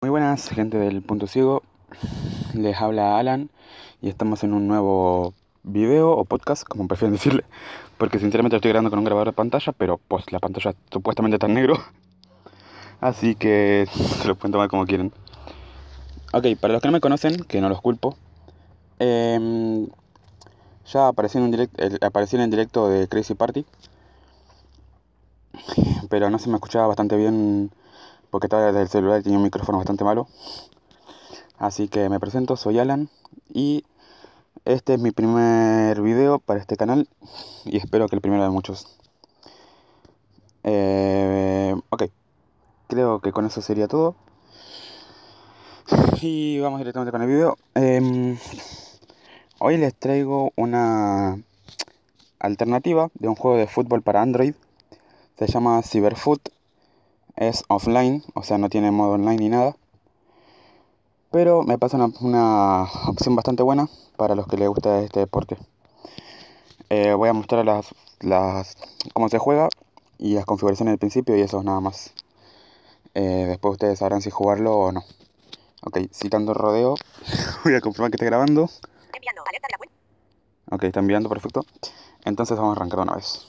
Muy buenas, gente del Punto Ciego. Les habla Alan y estamos en un nuevo video o podcast, como prefieren decirle, porque sinceramente lo estoy grabando con un grabador de pantalla, pero pues la pantalla supuestamente está en negro. Así que se lo pueden tomar como quieren. Ok, para los que no me conocen, que no los culpo, em, ya aparecí en, un direct, aparecí en el directo de Crazy Party, pero no se me escuchaba bastante bien porque estaba desde el celular y tenía un micrófono bastante malo. Así que me presento, soy Alan y este es mi primer video para este canal y espero que el primero de muchos. Eh, ok, creo que con eso sería todo. Y vamos directamente con el video. Em, hoy les traigo una alternativa de un juego de fútbol para Android. Se llama Cyberfoot es offline, o sea, no tiene modo online ni nada. Pero me pasa una, opción bastante buena para los que les gusta este deporte. Eh, voy a mostrar las, las, cómo se juega y las configuraciones del principio y eso es nada más. Eh, después ustedes sabrán si jugarlo o no. Ok, citando rodeo, voy a confirmar que esté grabando. Ok, está enviando, perfecto. Entonces vamos a arrancar una vez.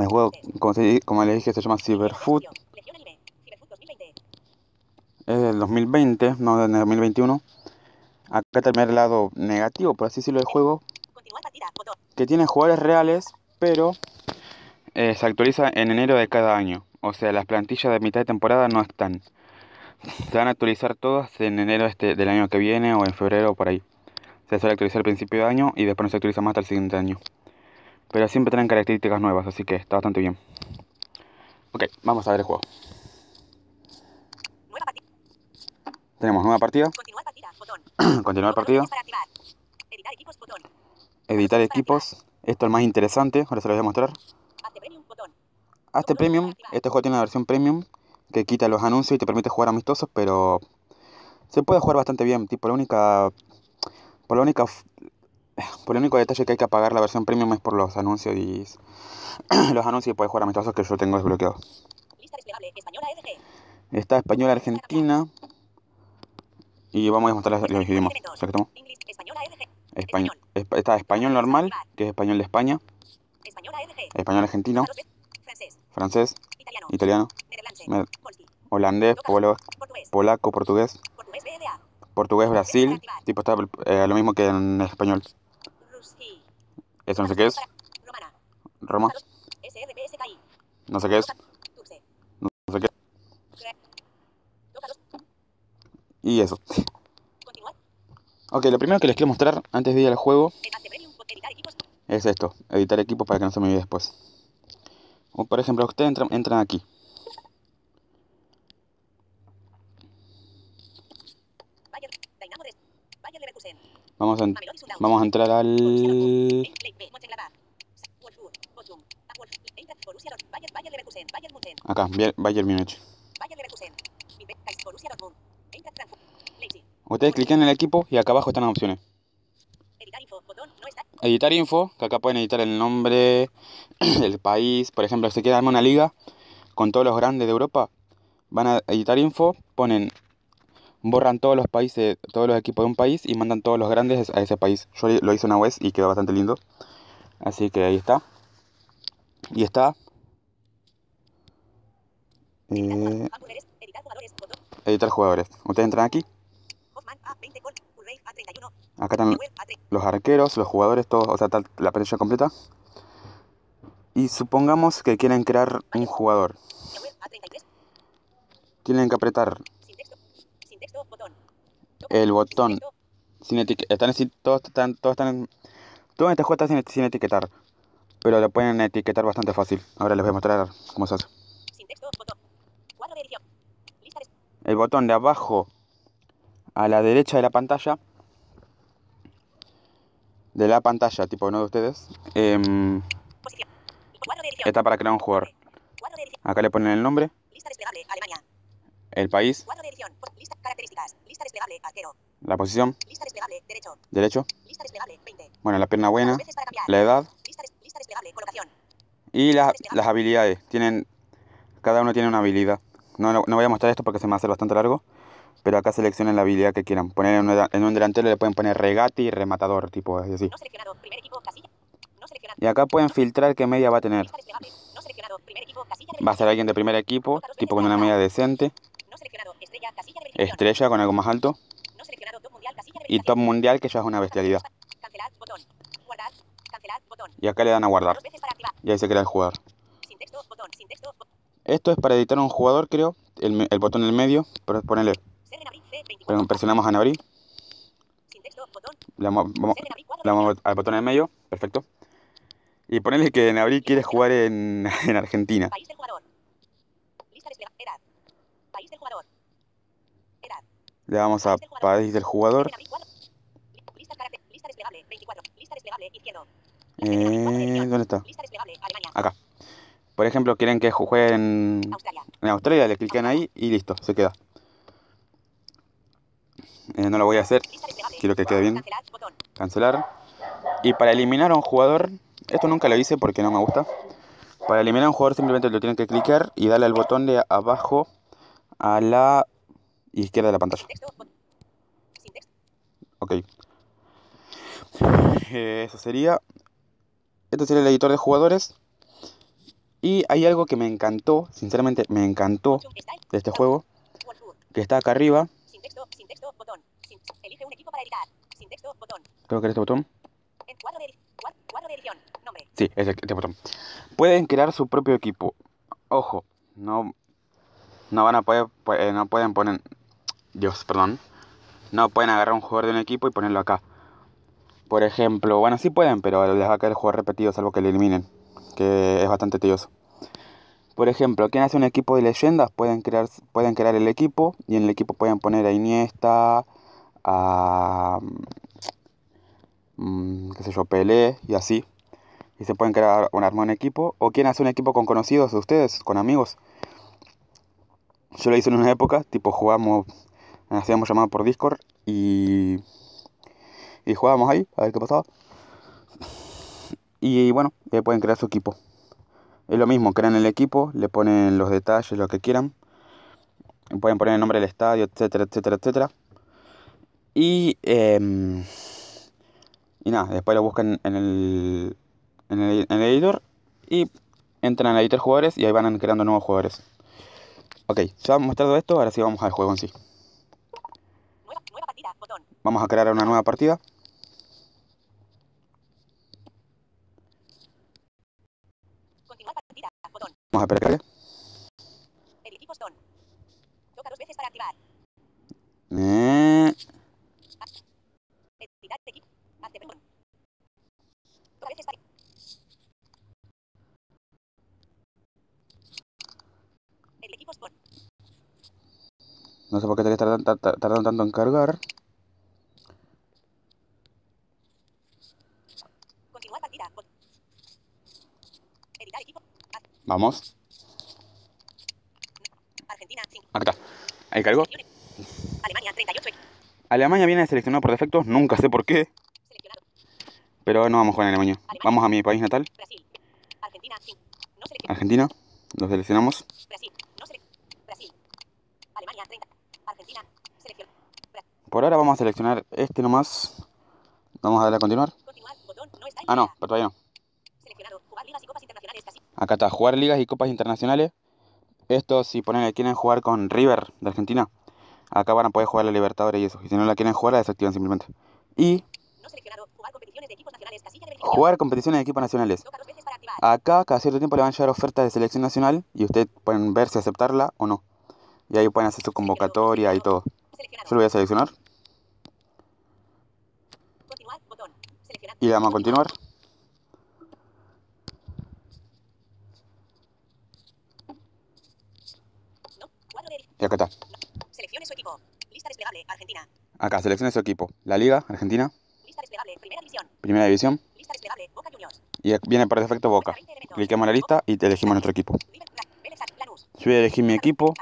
El juego, como, les dije, se llama Cyberfoot. Es del 2020, no del 2021. Acá termina el lado negativo, por así decirlo, del juego. Que tiene jugadores reales, pero eh, se actualiza en enero de cada año. O sea, las plantillas de mitad de temporada no están. Se van a actualizar todas en enero este, del año que viene o en febrero por ahí. Se suele actualizar al principio de año y después no se actualiza más hasta el siguiente año. Pero siempre tienen características nuevas, así que está bastante bien. Ok, vamos a ver el juego. Tenemos nueva partida. Continuar partida. Botón. Continuar partida. Editar equipos. Botón. Editar equipos. Esto es más interesante. Ahora se lo voy a mostrar. Hazte premium. Botón. Hazte premium. Este juego tiene una versión premium que quita los anuncios y te permite jugar amistosos, pero se puede jugar bastante bien. Tipo, la única, por la única por el único detalle que hay que apagar la versión premium es por los anuncios y los anuncios y puedes jugar amistosos que yo tengo desbloqueados. Está española argentina. Y vamos a mostrar los idiomas. Español. Está español normal, que es español de España. Español argentino. Francés. Italiano. Holandés, polaco, portugués. Portugués, Brasil. Tipo está eh, lo mismo que en español. Eso no sé qué es. Roma. No sé qué es. No sé qué. Y eso. Ok, lo primero que les quiero mostrar antes de ir al juego es esto, editar equipos para que no se me olvide después. O por ejemplo, ustedes entran, entran aquí. Vamos a, vamos a entrar al... Acá, Bayern Munich. Ustedes clican en el equipo y acá abajo están las opciones. Editar info, que acá pueden editar el nombre, del país. Por ejemplo, si quieren armar una liga con todos los grandes de Europa, van a editar info, ponen, borran todos los países, todos los equipos de un país y mandan todos los grandes a ese país. Yo lo hice una vez y quedó bastante lindo. Así que ahí está. Y está eh, editar jugadores. Ustedes entran aquí. Acá están los arqueros, los jugadores, todos, o sea, la pantalla completa. Y supongamos que quieren crear un jugador. Tienen que apretar el botón sin etiquetar. Están, todos están, todos están, todo en este juego está sin, sin etiquetar. Pero lo pueden etiquetar bastante fácil. Ahora les voy a mostrar cómo se hace. El botón de abajo a la derecha de la pantalla. De la pantalla, tipo no de ustedes. Eh, está para crear un jugador. Acá le ponen el nombre. El país. La posición. Derecho. Bueno, la pierna buena. La edad. Y las habilidades. Tienen, cada uno tiene una habilidad. no, no, voy a mostrar esto porque se me va a hacer bastante largo. Pero acá seleccionen la habilidad que quieran. Poner en un, delantero le pueden poner regate y rematador, tipo así. Y acá pueden filtrar qué media va a tener. Va a ser alguien de primer equipo, tipo con una media decente. Estrella con algo más alto. Y top mundial, que ya es una bestialidad. Y acá le dan a guardar. Y ahí se crea el jugador. Esto es para editar un jugador, creo. El, el botón en el medio. Pero ponerle. Presionamos a abrir. Le damos, al botón en el medio. Perfecto. Y ponerle que Nabri quiere jugar en, en Argentina. País del jugador. Lista Edad. País del jugador. Edad. Le damos a país del jugador. Lista, desplegable. 24. Lista desplegable. Izquierdo. Eh, ¿Dónde está? Acá. Por ejemplo, quieren que juegue en Australia. le clican ahí y listo, se queda. Eh, no lo voy a hacer, quiero que quede bien. Cancelar. Y para eliminar a un jugador, esto nunca lo hice porque no me gusta. Para eliminar a un jugador simplemente lo tienen que clicar y darle al botón de abajo a la izquierda de la pantalla. Ok. Eh, eso sería. Este sería el editor de jugadores. Y hay algo que me encantó, sinceramente me encantó de este juego, que está acá arriba. Creo que era este botón. Sí, es este botón. Pueden crear su propio equipo. Ojo, no, no van a poder, eh, no pueden poner, Dios, perdón, no pueden agarrar un jugador de un equipo y ponerlo acá. Por ejemplo, bueno, sí pueden, pero les va a caer el juego repetido, salvo que le eliminen que es bastante tedioso. Por ejemplo, quien hace un equipo de leyendas pueden crear, pueden crear el equipo y en el equipo pueden poner a Iniesta, a mm, qué sé yo, Pelé y así. Y se pueden crear un armón equipo. O quien hace un equipo con conocidos de ustedes, con amigos. Yo lo hice en una época, tipo jugamos, hacíamos llamada por Discord y, y jugábamos ahí, a ver qué pasaba. Y bueno, ya pueden crear su equipo. Es lo mismo, crean el equipo, le ponen los detalles, lo que quieran. Pueden poner el nombre del estadio, etcétera, etcétera, etcétera. Y, em, y nada, después lo buscan en el, en el, en el editor y entran al editor jugadores y ahí van creando nuevos jugadores. Ok, ya hemos mostrado esto, ahora sí vamos al juego en sí. Vamos a crear una nueva partida. Vamos a esperar El equipo Stone. Toca dos veces para activar. Eh. Editar equipo. Hazte perdón. Toca veces para... El equipo Stone. No sé por qué te tardando, tardando tanto en cargar. Continuar partida. Editar equipo. Vamos. Argentina, Acá está. Ahí cargó. Alemania, 38. Alemania viene seleccionado por defecto, nunca sé por qué. Pero no vamos con Alemania. Vamos a mi país natal. Brasil. Argentina, no Argentina, lo seleccionamos. Brasil. No Brasil. Alemania, 30. Argentina, selección. Por ahora vamos a seleccionar este nomás. Vamos a darle a continuar. Ah, no, pero todavía no. Acá está, jugar ligas y copas internacionales. Esto si ponen quieren jugar con River de Argentina, acá van a poder jugar la Libertadores y eso. Y si no la quieren jugar, la desactivan simplemente. Y jugar competiciones de equipos nacionales. Acá cada cierto tiempo le van a llegar ofertas de selección nacional y ustedes pueden ver si aceptarla o no. Y ahí pueden hacer su convocatoria y todo. Yo lo voy a seleccionar. Y le vamos a continuar. Y acá está. Seleccione su equipo. Lista desplegable, Argentina. Acá, seleccione su equipo. La Liga, Argentina. Lista desplegable, Primera División. Primera División. Lista desplegable, Boca Juniors. Y viene por defecto Boca. Cliquemos la lista y te elegimos nuestro equipo. Yo voy a elegir mi equipo,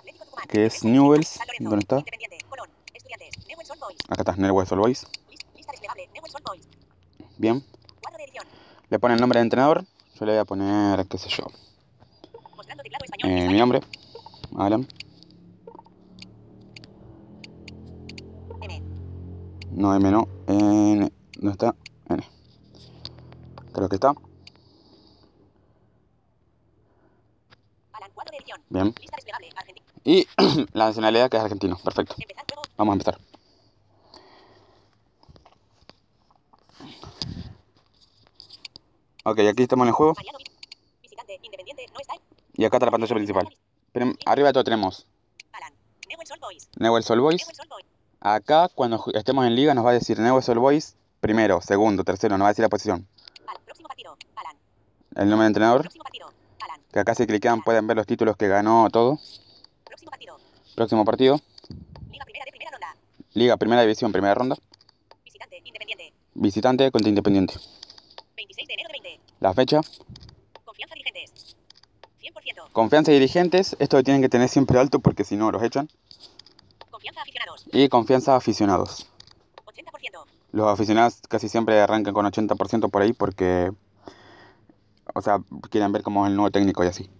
que es Newells. ¿Dónde está? Acá está, Newells All Boys. Bien. Le pone el nombre del entrenador. Yo le voy a poner, qué sé yo. Eh, mi nombre, Alan. No, M no. N. ¿Dónde está? N. Creo que está. Bien. Y la nacionalidad que es argentino. Perfecto. Vamos a empezar. Ok, aquí estamos en el juego. Y acá está la pantalla principal. Pero arriba de todo tenemos Newell Sol Boys. Acá, cuando estemos en liga, nos va a decir Newell Sol Boys primero, segundo, tercero, nos va a decir la posición. El nombre de entrenador. Que acá si cliquean pueden ver los títulos que ganó todo. Próximo partido. Liga Primera División, primera ronda. Visitante, Independiente. Visitante contra Independiente. 26 de enero de 20. La fecha. Confianza dirigentes. 100%. Confianza dirigentes. Esto lo tienen que tener siempre alto porque si no los echan. Confianza aficionados. Y confianza aficionados. 80%. Los aficionados casi siempre arrancan con 80% por ahí porque... O sea, quieren ver cómo es el nuevo técnico y así.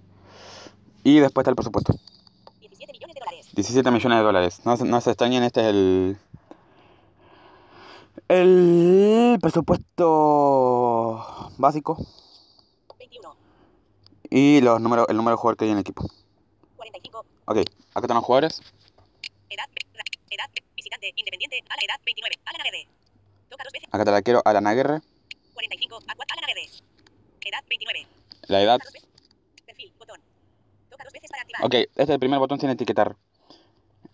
Y después está el presupuesto. 17 millones de dólares. 17 millones de dólares. No, no se extrañen, este es el el presupuesto básico. 21. Y los números, el número de jugadores que hay en el equipo. 45. Ok, acá están los jugadores. Edad, edad, visitante, independiente, a la edad 29, Alan Aguirre. Toca dos veces. Acá está el arquero Alan Aguirre. 45, Alan Aguirre. Edad 29. La edad. Perfil, botón. Toca dos veces para activar. Ok, este es el primer botón sin etiquetar.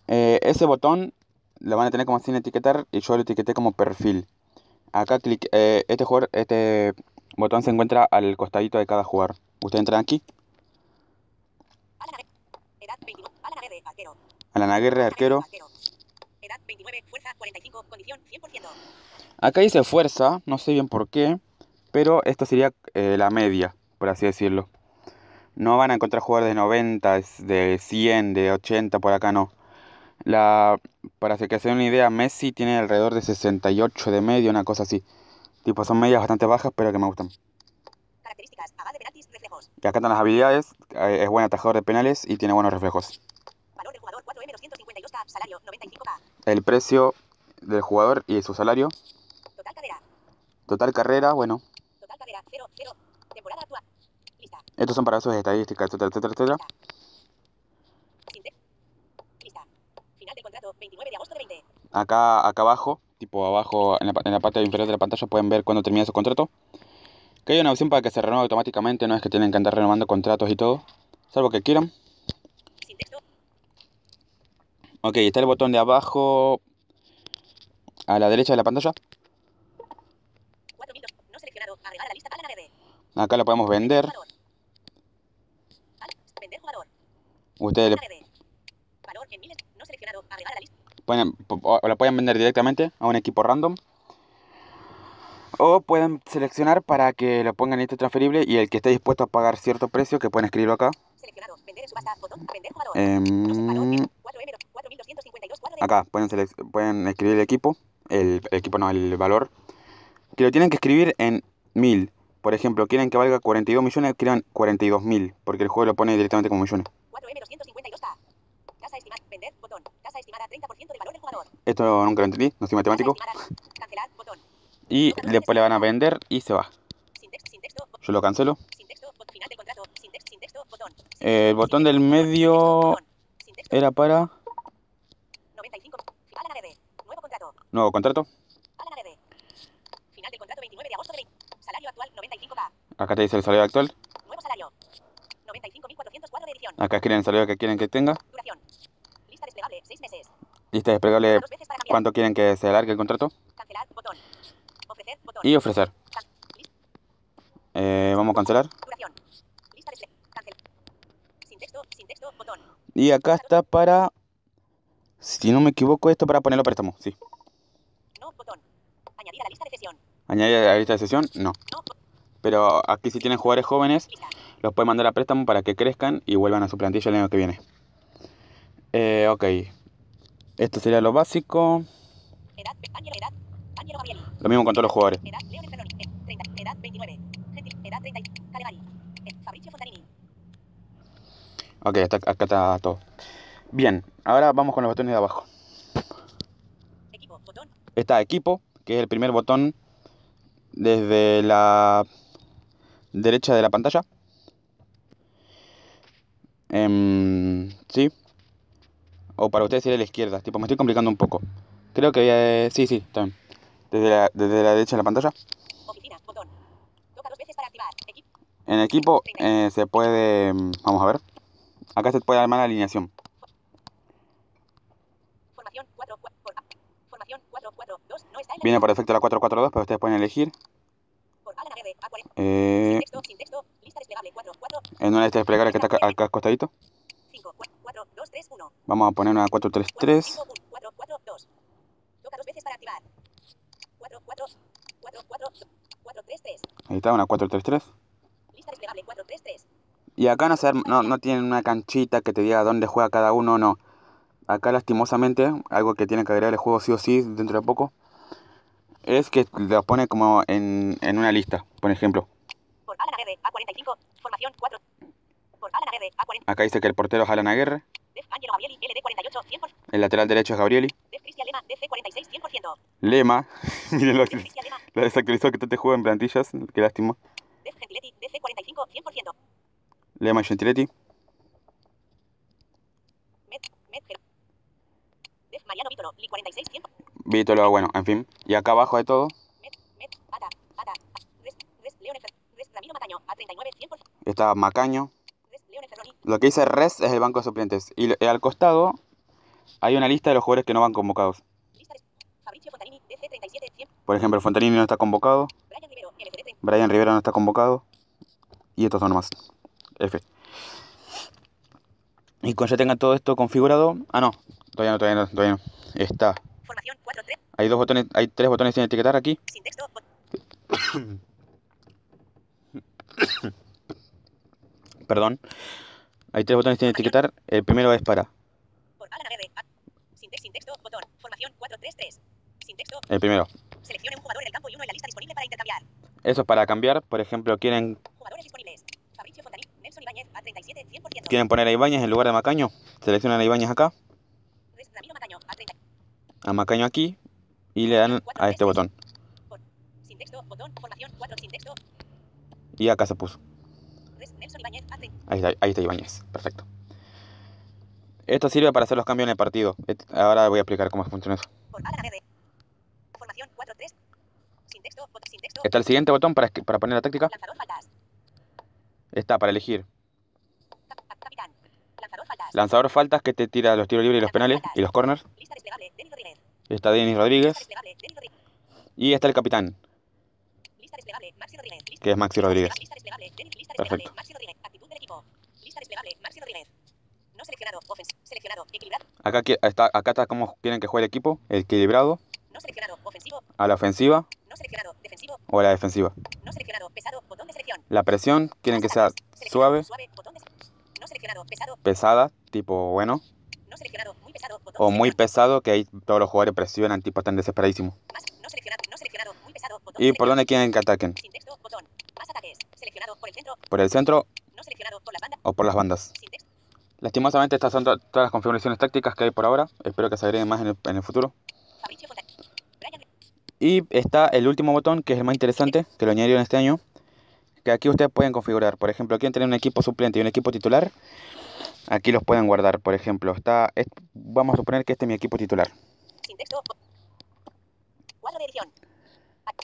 Eh, ese botón lo van a tener como sin etiquetar y yo lo etiqueté como perfil. Acá clic, eh, este jugador, este botón se encuentra al costadito de cada jugador. Ustedes entran aquí. Arquero. Edad 29, fuerza 45, condición 100%. Acá dice fuerza, no sé bien por qué, pero esto sería eh, la media, por así decirlo. No van a encontrar jugadores de 90, de 100, de 80, por acá no. La, para que se den una idea, Messi tiene alrededor de 68 de medio, una cosa así. Tipo, son medias bastante bajas, pero que me gustan. Características, de penaltis, reflejos. Y acá están las habilidades, eh, es buen atajador de penales y tiene buenos reflejos. Valor del jugador 4M252K, salario 95K. El precio del jugador y su salario. Total carrera. Total carrera, bueno. Total carrera, 0, 0. Temporada actual. Lista. Estos son para sus estadísticas, etcétera, etcétera, etcétera. Acá, acá abajo, tipo abajo en la, parte inferior de la pantalla pueden ver cuándo termina su contrato. Que hay una opción para que se renueve automáticamente, no es que tienen que andar renovando contratos y todo, salvo que quieran. Ok, está el botón de abajo a la derecha de la pantalla. Acá lo podemos vender. Ustedes Pueden, o la pueden vender directamente a un equipo random. O pueden seleccionar para que lo pongan en lista transferible y el que esté dispuesto a pagar cierto precio, que pueden escribirlo acá. Em, acá pueden, pueden escribir el equipo, el, equipo no, el valor. Que lo tienen que escribir en mil. Por ejemplo, quieren que valga 42 millones, escriban 42 mil, porque el juego lo pone directamente como millones. Esto nunca lo entendí, no soy matemático. Y después le van a vender y se va. Yo lo cancelo. El botón del medio era para... Nuevo contrato. Acá te dice el salario actual. Acá escriben el salario que quieren que tenga. Lista desplegable cuánto quieren que se alargue el contrato. Y ofrecer. Eh, vamos a cancelar. Y acá está para... Si no me equivoco, esto para ponerlo préstamo, sí. Añadir a la lista de sesión. ¿Añadir la lista de sesión? No. Pero aquí si tienen jugadores jóvenes, los pueden mandar a préstamo para que crezcan y vuelvan a su plantilla el año que viene. Eh, ok. Esto sería lo básico. Lo mismo con todos los jugadores. Ok, acá está todo. Bien, ahora vamos con los botones de abajo. está equipo, que es el primer botón desde la derecha de la pantalla. Em, sí. O para ustedes sería la izquierda. Tipo, me estoy complicando un poco. Creo que... Eh, sí, sí, está bien. Desde la, desde la derecha de la pantalla. Oficina, botón. Toca dos veces para activar. Equipo. En equipo eh, se puede... mm, Vamos a ver. Acá se puede armar la alineación. Formación 4, 4, por, A. Formación 4, 4, 2, no está en la Viene por defecto la 442, pero ustedes pueden elegir. Por Alan R, A40. Eh, Sin texto, sin texto. Lista desplegable 4, 4, en una lista desplegable que está acá, acá al costadito. 5, 4, 2, 3, 1. Vamos a poner una 433. 5, 1, 4, 4, 2. Toca dos veces para activar. 4, 4, 4, 4, 4, 3, 3. Ahí está, una 433. Lista desplegable 4, 3, 3. Y acá no, se no, no tienen una canchita que te diga dónde juega cada uno, no. Acá lastimosamente, algo que tiene que agregar el juego sí o sí dentro de poco, es que lo pone como en, en una lista. Por ejemplo, Por Alan R, A45. Formación 4. Por Alan R, A40. acá dice que el portero es Alan Aguirre, Def Angelo Gabrieli, LD48, 100%. el lateral derecho es Gabrieli. Def Cristian Lema, DC46, 100%. Lema, miren lo, que- lo desactualizó que te juega en plantillas, qué lástima. Def Gentiletti, DC45, 100%. Lema Gentiletti. Vítolo, Li46, 100%. Vítolo, bueno, en fin. Y acá abajo de todo Met, Met, Ata, Ata, Res, Res, León Fer, Res, Ramiro Mataño, A39, 100%. está Macaño. Lo que dice res es el banco de suplentes. Y, al costado hay una lista de los jugadores que no van convocados. lista de Fabricio Fontanini, DC37, 100%. Por ejemplo, Fontanini no está convocado. Brian Rivero, LCD30. Brian Rivera no está convocado. Y estos son nomás. F. Y cuando ya tengan todo esto configurado. Ah, no. Todavía no, todavía no, todavía no. Está. Formación 4-3, Hay dos botones, hay tres botones sin etiquetar aquí. sin texto, Perdón. Hay tres botones sin etiquetar. El primero es para. por A- sin, tex- sin texto, botón. Formación 4-3-3. Sin texto, El primero. seleccione un jugador en el campo y uno en la lista disponible para intercambiar. Eso es para cambiar. Por ejemplo, quieren, Jugadores disponibles. Fabricio Fontanini, Nelson Ibáñez, A37, 100%. quieren poner a Ibáñez en lugar de Macaño. Seleccionan a Ibáñez acá. A30. A Macaño aquí. Y le dan a este botón. Sin texto, botón. Formación 4 sin texto. Y acá se puso. A30. Ahí está, ahí está Ibáñez. Perfecto. Esto sirve para hacer los cambios en el partido. Ahora voy a explicar cómo funciona eso. Por Alan R. Formación 4-3. Sin texto, bot- sin texto. Está el siguiente botón para, para poner la táctica. Está para elegir. Lanzador faltas. que te tira los tiros libres y los penales y los corners. Está Denis Rodríguez. Y está el capitán, que es Maxi Rodríguez. Perfecto. Acá, está, acá está cómo quieren que juegue el equipo. Equilibrado, a la ofensiva o a la defensiva. La presión quieren que sea suave, No seleccionado, pesado. pesada, tipo bueno, No seleccionado, muy pesado, botón o muy pesado, que ahí todos los jugadores presionan, tipo están desesperadísimos. Más, no seleccionado, no seleccionado, muy pesado, botón Y por dónde quieren que ataquen. Sin texto, botón. Más ataques. Seleccionado por el centro. Por el centro No seleccionado por las bandas. o por las bandas. Sin texto. Lastimosamente estas son to- todas las configuraciones tácticas que hay por ahora. Espero que se agreguen más en el, en el futuro. Y está el último botón, que es el más interesante, que lo añadieron este año. Que aquí ustedes pueden configurar. Por ejemplo, quieren tener un equipo suplente y un equipo titular. Aquí los pueden guardar. Por ejemplo, está, es- vamos a suponer que este es mi equipo titular. Sin texto. bo- Cuadro de edición.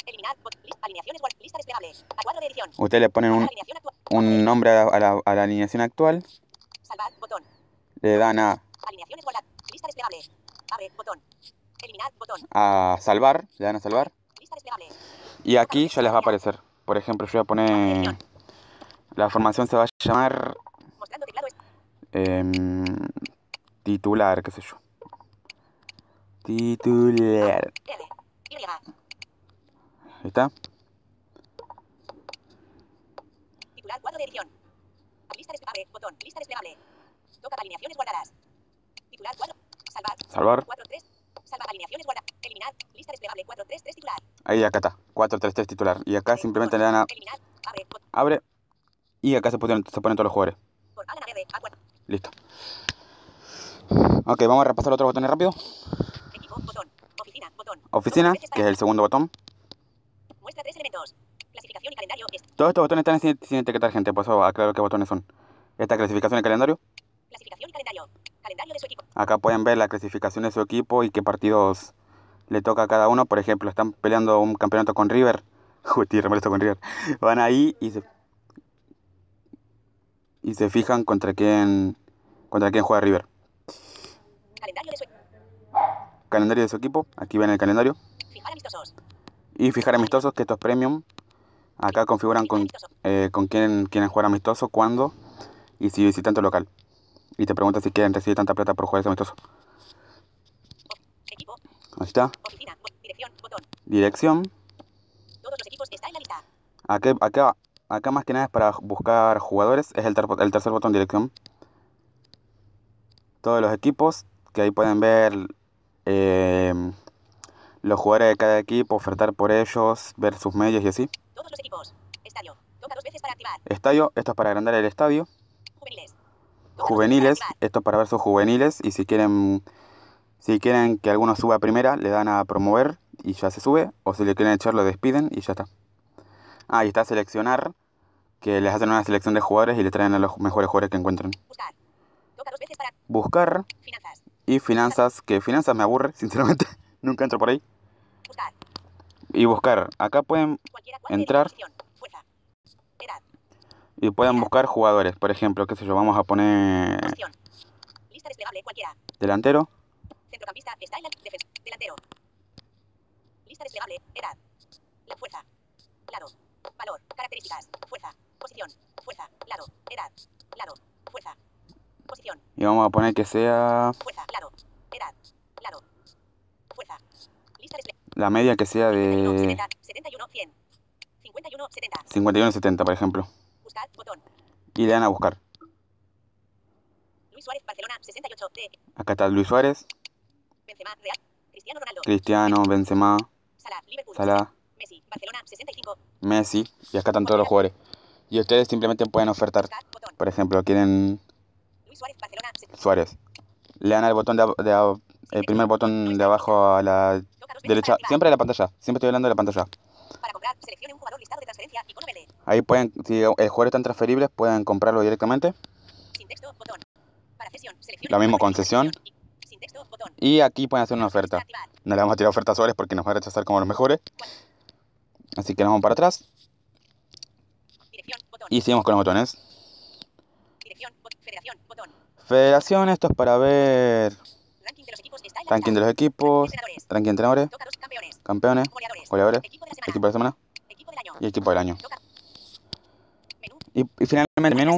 Eliminar. alineaciones. Lista desplegable. Cuadro de edición. Ustedes le ponen un, un nombre a la, a la- alineación actual. Salvar. Botón. Le dan a, Alineaciones. Lista desplegable. Abre. Botón. Eliminar. Botón. a salvar. Le dan a salvar. Lista desplegable. Y aquí ya les va a aparecer. Por ejemplo, yo voy a poner... La formación se va a llamar... Em, titular, qué sé yo. Titular. Ahí está. Titular. Cuadro de edición. Lista desplegable. Botón. Lista desplegable. Toca alineaciones guardadas. Titular. Cuadro. Salvar. Salvar. 4 3. Salva alineaciones guardadas. Eliminar. Lista desplegable. 4 3 3 titular. Ahí acá está. 433 titular. Y acá simplemente le dan a. Abre. Y acá se ponen, se ponen todos los jugadores. Listo. Ok, vamos a repasar otros botones rápido. Oficina. Que es el segundo botón. Muestra tres elementos. Clasificación y calendario. Es- Todos estos botones están sin, sin etiquetar, gente, por eso aclaro qué botones son. Esta clasificación y calendario. Clasificación y calendario. Calendario de su equipo. Acá pueden ver la clasificación de su equipo y qué partidos le toca a cada uno. Por ejemplo, están peleando un campeonato con River. Uy, molesto con River. Van ahí y se, y se fijan contra quién, contra quién juega River. Calendario de su Calendario de su equipo. Aquí ven el calendario. Fijar amistosos. Y fijar amistosos, que esto es premium. Acá configuran con, eh, con quién quieren jugar amistoso, cuándo y si visitante local. Y te pregunta si quieren recibir tanta plata por jugar ese amistoso. Ahí está. Oficina. Dirección. Botón. Dirección. Todos los equipos están en la lista. Acá, acá, acá más que nada es para buscar jugadores. Es el, ter- el tercer botón dirección. Todos los equipos. Que ahí pueden ver eh, los jugadores de cada equipo, ofertar por ellos, ver sus medios y así. Todos los equipos. Estadio. Toca dos veces para activar. Estadio, esto es para agrandar el estadio. Juveniles. Juveniles, esto es para ver sus juveniles. Y si quieren, si quieren que alguno suba a primera, le dan a promover y ya se sube. O si le quieren echar, lo despiden y ya está. Ah, y está seleccionar, que les hacen una selección de jugadores y le traen a los mejores jugadores que encuentren. Buscar. Toca dos veces para Buscar finanzas. y finanzas, que finanzas me aburre, sinceramente. Nunca entro por ahí. Buscar. Y buscar. Acá pueden Entrar. Fuerza. Edad. y pueden buscar jugadores. Por ejemplo, qué sé yo, vamos a poner. Lista desplegable cualquiera. delantero. Centrocampista está en la defensa. Delantero. Lista desplegable. Edad. La fuerza. Lado. Valor. Características. Fuerza. Posición. Fuerza. Lado. Edad. Lado. Fuerza. Posición. Y vamos a poner que sea Fuerza. Lado. Edad. Lado. Fuerza. Lista desplegable. la media que sea 71, de 70, 71, 100. 51, 70. 51-70, por ejemplo. Buscar. Botón. Y le dan a buscar. Luis Suárez, Barcelona, 68. D. Acá está Luis Suárez, Benzema, Real. Cristiano Ronaldo. Cristiano, Benzema, Salah, Liverpool. Salah, Messi, Barcelona, 65. Messi. Y acá están todos los jugadores. Y ustedes simplemente pueden ofertar. Por ejemplo, quieren Luis Suárez, Barcelona. Suárez. Le dan al botón de, de el primer botón de abajo a la derecha. Siempre a la pantalla. Siempre estoy hablando de la pantalla. Para comprar, seleccione un jugador listado de transferencia, icono verde. Ahí pueden, si el jugador está en transferibles, pueden comprarlo directamente. Sin texto, botón. Para cesión, seleccione Lo mismo con sesión. Y- aquí pueden hacer una oferta. No le vamos a tirar ofertas Suárez porque nos va a rechazar como los mejores. Así que nos vamos para atrás. Y seguimos con los botones. Federación, esto es para ver Ranking de los equipos ranking de los equipos, Entrenadores. ranking de entrenadores, campeones. Goleadores. Equipo de la semana. y equipo del año. Y, y finalmente el menú,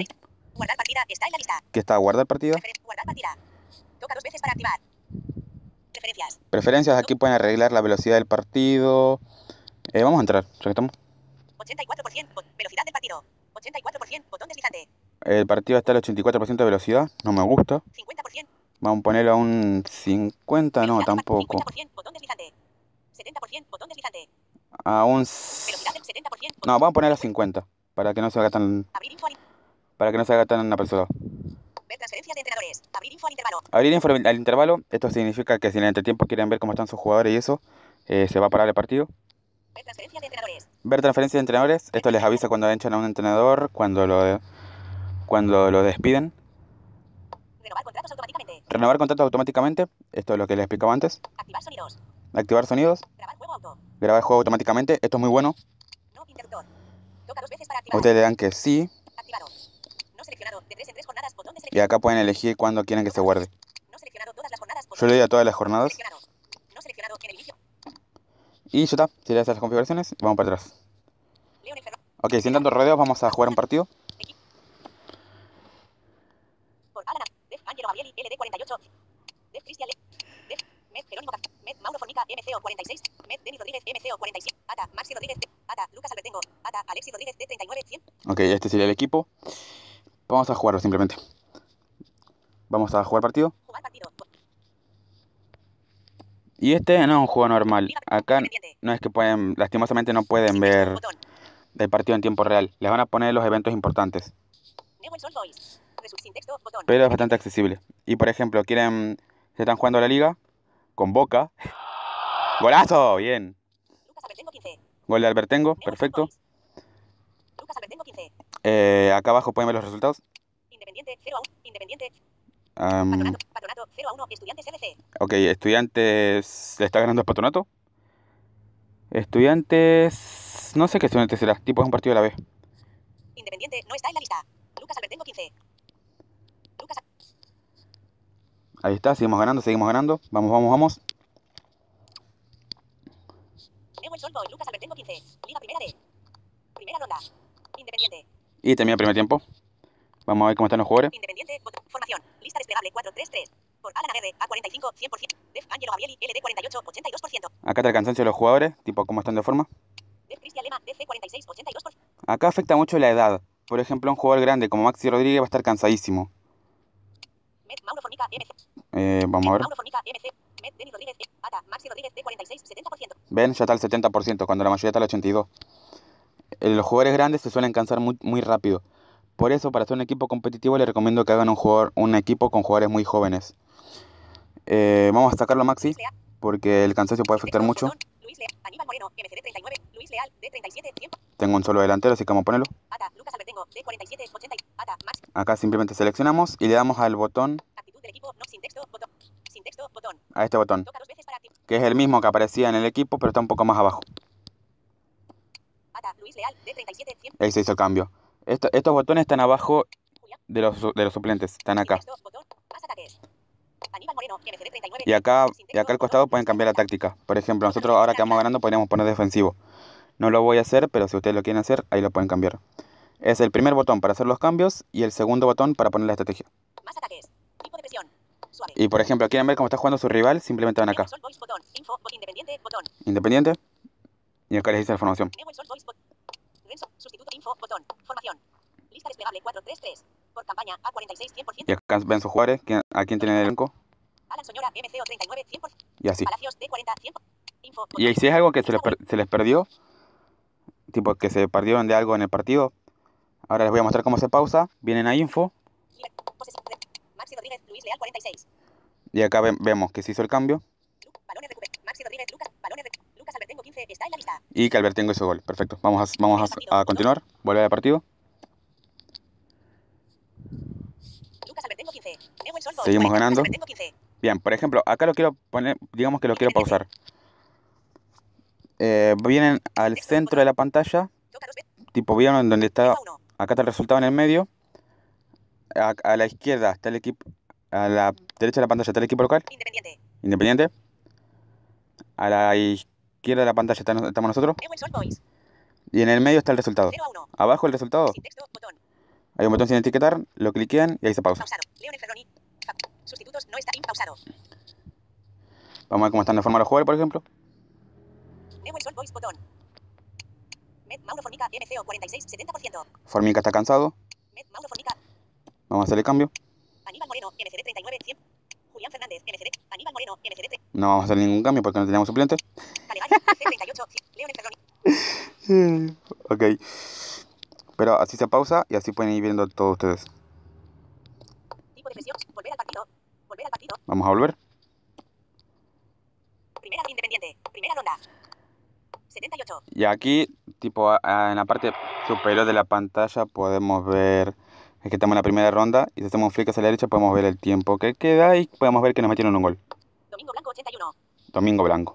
Guardar partida está en la lista. que está guardar partida. Guardar partida. Toca dos veces para activar. Preferencias. Preferencias, aquí pueden arreglar la velocidad del partido. Eh, vamos a entrar, ya que estamos. 84%. bot- Velocidad del partido. 84%. Botón deslizante. El partido está al 84% de velocidad, no me gusta. 50%. Vamos a ponerlo a un 50, no, tampoco. 50%. Botón deslizante. 70%. Botón deslizante. A un... Velocidad del 70%. No, vamos a ponerlo a 50, para que no se haga tan, para que no se haga tan apresurado. ver transferencias de entrenadores. Abrir info al intervalo. Abrir info al intervalo, esto significa que si en el entretiempo quieren ver cómo están sus jugadores y eso, eh, se va a parar el partido. Ver transferencias de entrenadores. Ver transferencias de entrenadores, esto les avisa cuando echan a un entrenador, cuando lo, cuando lo despiden. Renovar contratos automáticamente. Renovar contratos automáticamente, esto es lo que les explicaba antes. Activar sonidos. Activar sonidos, Grabar juego auto. grabar juego automáticamente, esto es muy bueno. No interruptor. Toca dos veces para activar. Ustedes le dan que sí Activado. No seleccionado. De tres y acá pueden elegir cuándo quieren que se guarde. Yo le doy a todas las jornadas y ya está. Si le das las configuraciones, vamos para atrás. Ok, sin tantos rodeos, vamos a jugar un partido. Por Alana. Def Angelo Gabrieli. LD48. Def Cristian Le. Def. Med Jerónimo Cap- Med Mauro Formica. MCO46. Med Denis Rodríguez. MCO47. Ata. Maxi Rodríguez. D- Ata. Lucas Albertengo. Ata. Alexis Rodríguez. D39. 100. Ok, este sería el equipo. Vamos a jugarlo simplemente. Vamos a jugar partido. Y este no es un juego normal. Acá no es que pueden, lastimosamente no pueden ver el partido en tiempo real. Les van a poner los eventos importantes. Pero es bastante accesible. Y por ejemplo, quieren, se están jugando la liga con Boca. ¡Golazo! Bien. Lucas Albertengo 15. Gol de Albertengo, perfecto. Boys. Lucas Albertengo 15. Eh, acá abajo pueden ver los resultados. Independiente 0 a 1. Independiente. Am, Patronato, patronato 0 a 1. Estudiantes FC. ok, Estudiantes. ¿Le está ganando el patronato? Estudiantes. No sé qué estudiantes será. Tipo es un partido de la B. Independiente no está en la lista. Lucas Albertengo 15. Lucas Ahí está, seguimos ganando, seguimos ganando. Vamos, vamos, vamos. Newell's Old Boys. Lucas Albertengo 15. Liga Primera D. Y termina el primer tiempo. Vamos a ver cómo están los jugadores. Independiente. Formación. Lista desplegable 4-3-3. Por Alan Aguirre. A45. 100%. Def Angelo Gabrieli. LD 48. 82%. Acá está el cansancio de los jugadores, tipo cómo están de forma. Def Cristian Lema. DC 46. 82%. Acá afecta mucho la edad. Por ejemplo, un jugador grande como Maxi Rodríguez va a estar cansadísimo. Med Mauro Formica. MC. Eh, vamos a ver. Mauro Formica. MC. Med Denis Rodríguez. E. Ata. Maxi Rodríguez. D46. 70%. Ven, ya está al 70%, cuando la mayoría está al 82%. Los jugadores grandes se suelen cansar muy, muy rápido. Por eso, para hacer un equipo competitivo, les recomiendo que hagan un, jugador, un equipo con jugadores muy jóvenes. Eh, vamos a sacarlo Maxi, porque el cansancio puede afectar mucho. botón. Luis Leal. Aníbal Moreno. MCD 39. Luis Leal. D37. 100. Tengo un solo delantero, así que vamos a ponerlo. Ata. Lucas Albertengo. D47. 80. Ata. Max. Acá simplemente seleccionamos y le damos al botón, a este botón, que es el mismo que aparecía en el equipo, pero está un poco más abajo. Ata. Luis Leal. D37. 100. Ahí se hizo el cambio. Esto- estos botones están abajo de los, de los suplentes, están acá. texto. Botón. Más ataques. Aníbal Moreno. MCD 39. Y acá, y acá al costado pueden cambiar la táctica. Por ejemplo, nosotros ahora que vamos ganando podríamos poner defensivo. No lo voy a hacer, pero si ustedes lo quieren hacer, ahí lo pueden cambiar. Es el primer botón para hacer los cambios y el segundo botón para poner la estrategia. Más ataques. Tipo de presión. Suave. Y por ejemplo, quieren ver cómo está jugando su rival, simplemente van acá. Independiente. Y acá les dice la formación. Newell's Old Boys. bot- Renzo. Sustituto. Info. Botón. Formación. Lista desplegable 433. Por campaña A46. 100%. Y acá ven jugadores, quién- a quién tienen el elenco. Alan Soñora. MCO 39. 100%. Y así. Palacios. D40. 100%. Info. Y ahí si es algo que se les, per- se les perdió, tipo que se perdieron de algo en el partido, ahora les voy a mostrar cómo se pausa. Vienen a info Posesión. Maxi Rodríguez. Luis Leal 46. y acá vemos que se hizo el cambio Balones. Lucas. Balones rec- Lucas Albertengo 15. Está en la lista. y que Albertengo hizo gol. Perfecto. Vamos a, vamos a, a continuar. Volver al partido. Lucas Albertengo 15. Newell's Old Boys. Seguimos ganando. Albertengo 15. Bien, por ejemplo, acá lo quiero poner, digamos que lo quiero pausar. Eh, vienen al centro de la pantalla, tipo vieron donde está, acá está el resultado en el medio. A, a la izquierda está el equipo, a la derecha de la pantalla está el equipo local, Independiente. independiente. A la izquierda de la pantalla está- estamos nosotros. Y en el medio está el resultado. 0 a 1. Abajo el resultado, hay un botón sin etiquetar, lo cliquean y ahí se pausa. Pausado. Sustitutos no está impausado. Vamos a ver cómo están de forma los jugadores, por ejemplo. Botón. Formica. MCO 46. 70%. Formica está cansado, vamos a hacer el cambio. Aníbal Moreno. MCD 39. 100. Julián Fernández. MCD. Aníbal Moreno. MCD 3. No vamos a hacer ningún cambio porque no tenemos suplente. Calegari. C 38. 100. Leonel Ferroni. Ok. Pero así se pausa y así pueden ir viendo todos ustedes. Tipo de presión. Volver al partido. Volver al partido. Vamos a volver. Primera Independiente. Primera ronda. 78. Y aquí, tipo, en la parte superior de la pantalla podemos ver es que estamos en la primera ronda y si hacemos un flick hacia la derecha podemos ver el tiempo que queda y podemos ver que nos metieron un gol. Domingo Blanco 81. Domingo Blanco.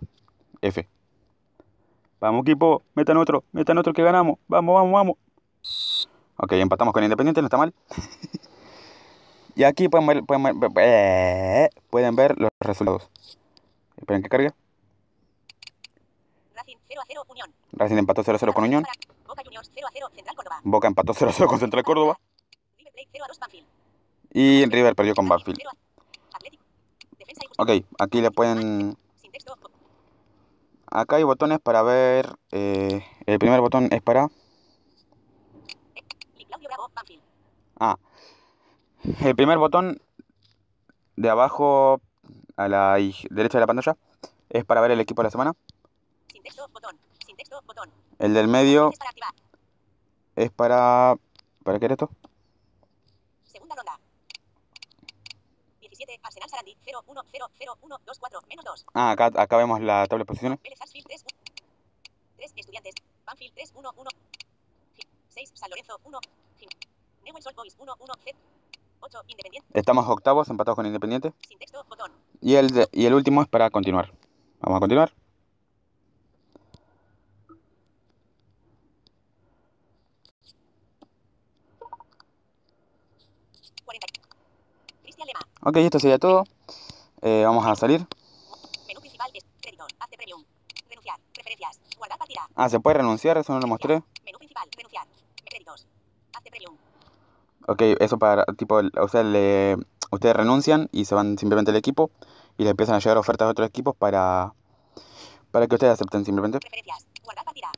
F. Vamos equipo, metan otro, metan otro que ganamos. Vamos, vamos, vamos. Ok, empatamos con Independiente, no está mal. y aquí pueden ver, pueden ver, pueden ver los resultados. Esperen que cargue. Racing 0 a 0. Unión. Racing empató 0-0 con Unión. Boca Juniors 0 a 0. Central Córdoba. Boca empató 0-0 con Central Córdoba. River Plate 0 a 2. Banfield. Y River perdió con Banfield. 0 a- Atlético. Defensa y justicia. Ok, aquí le pueden... Acá hay botones para ver... eh, el primer botón es para... Ah, el primer botón de abajo a la derecha de la pantalla es para ver el equipo de la semana. El del medio es para... ¿Para qué era esto? Segunda ronda. 17. 7, Arsenal Sarandí, 0, 1, 0, 0, 1, 2, 4, menos 2. Ah, acá, acá vemos la tabla de posiciones. Vélez Sarsfield 3, 3, Estudiantes, Banfield 3, 1, 1, 6, San Lorenzo 1, Newell's Old Boys 1, 1, Z, 8, Independiente, Estamos octavos, empatados con Independiente. sin texto, botón. Y el, de- y el último es para continuar. Vamos a continuar. 40. Cristian Lema, Ok, esto sería todo. Eh, vamos a salir. menú principal, es, crédito, hazte premium, renunciar, preferencias, guardar partida, Ah, ¿se puede renunciar? Eso no lo mostré. menú principal, renunciar, créditos, hazte premium, Ok, eso para, tipo, o sea, le, ustedes renuncian y se van simplemente al equipo y le empiezan a llegar ofertas de otros equipos para, para que ustedes acepten simplemente. preferencias, guardar partida,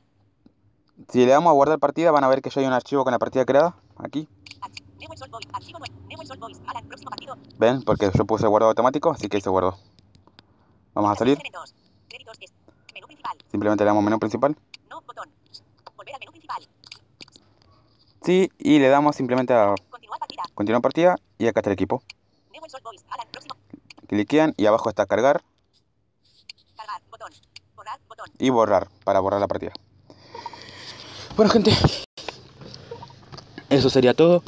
Si le damos a guardar partida, van a ver que ya hay un archivo con la partida creada, aquí. arch- Newell's Old Boys, archivo 9, ¿Ven? Porque yo puse guardado automático, así que se guardó. Vamos a salir, simplemente le damos menú principal. Sí, y le damos simplemente a continuar partida, y acá está el equipo. Cliquean y abajo está cargar y borrar para borrar la partida. Bueno gente, eso sería todo.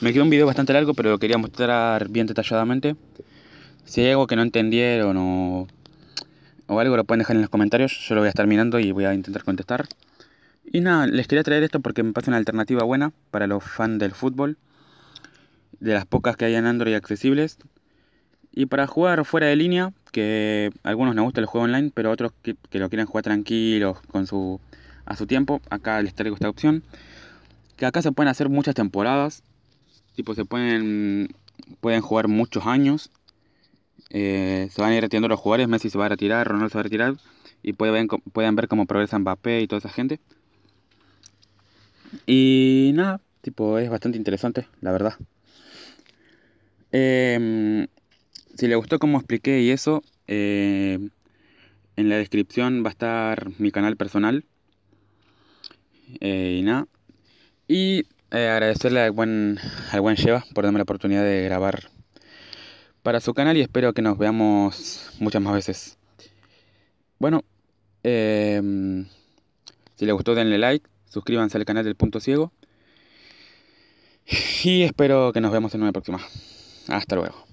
Me quedó un video bastante largo, pero lo quería mostrar bien detalladamente. Si hay algo que no entendieron o, o algo, lo pueden dejar en los comentarios. Yo lo voy a estar mirando y voy a intentar contestar. Y nada, les quería traer esto porque me parece una alternativa buena para los fans del fútbol. De las pocas que hay en Android accesibles. Y para jugar fuera de línea, que a algunos les gusta el juego online, pero otros que, que lo quieren jugar tranquilos, con su, a su tiempo, acá les traigo esta opción. Que acá se pueden hacer muchas temporadas. Tipo, se pueden, pueden jugar muchos años. Eh, se van a ir retirando los jugadores. Messi se va a retirar, Ronaldo se va a retirar. Y pueden, pueden ver cómo progresa Mbappé y toda esa gente. Y nada, tipo, es bastante interesante, la verdad. Em, si le gustó cómo expliqué y eso, eh, en la descripción va a estar mi canal personal. Eh, y nada. Y eh, agradecerle al buen, al buen Sheva por darme la oportunidad de grabar para su canal y espero que nos veamos muchas más veces. Bueno, em, si les gustó denle like, suscríbanse al canal del Punto Ciego y espero que nos veamos en una próxima. Hasta luego.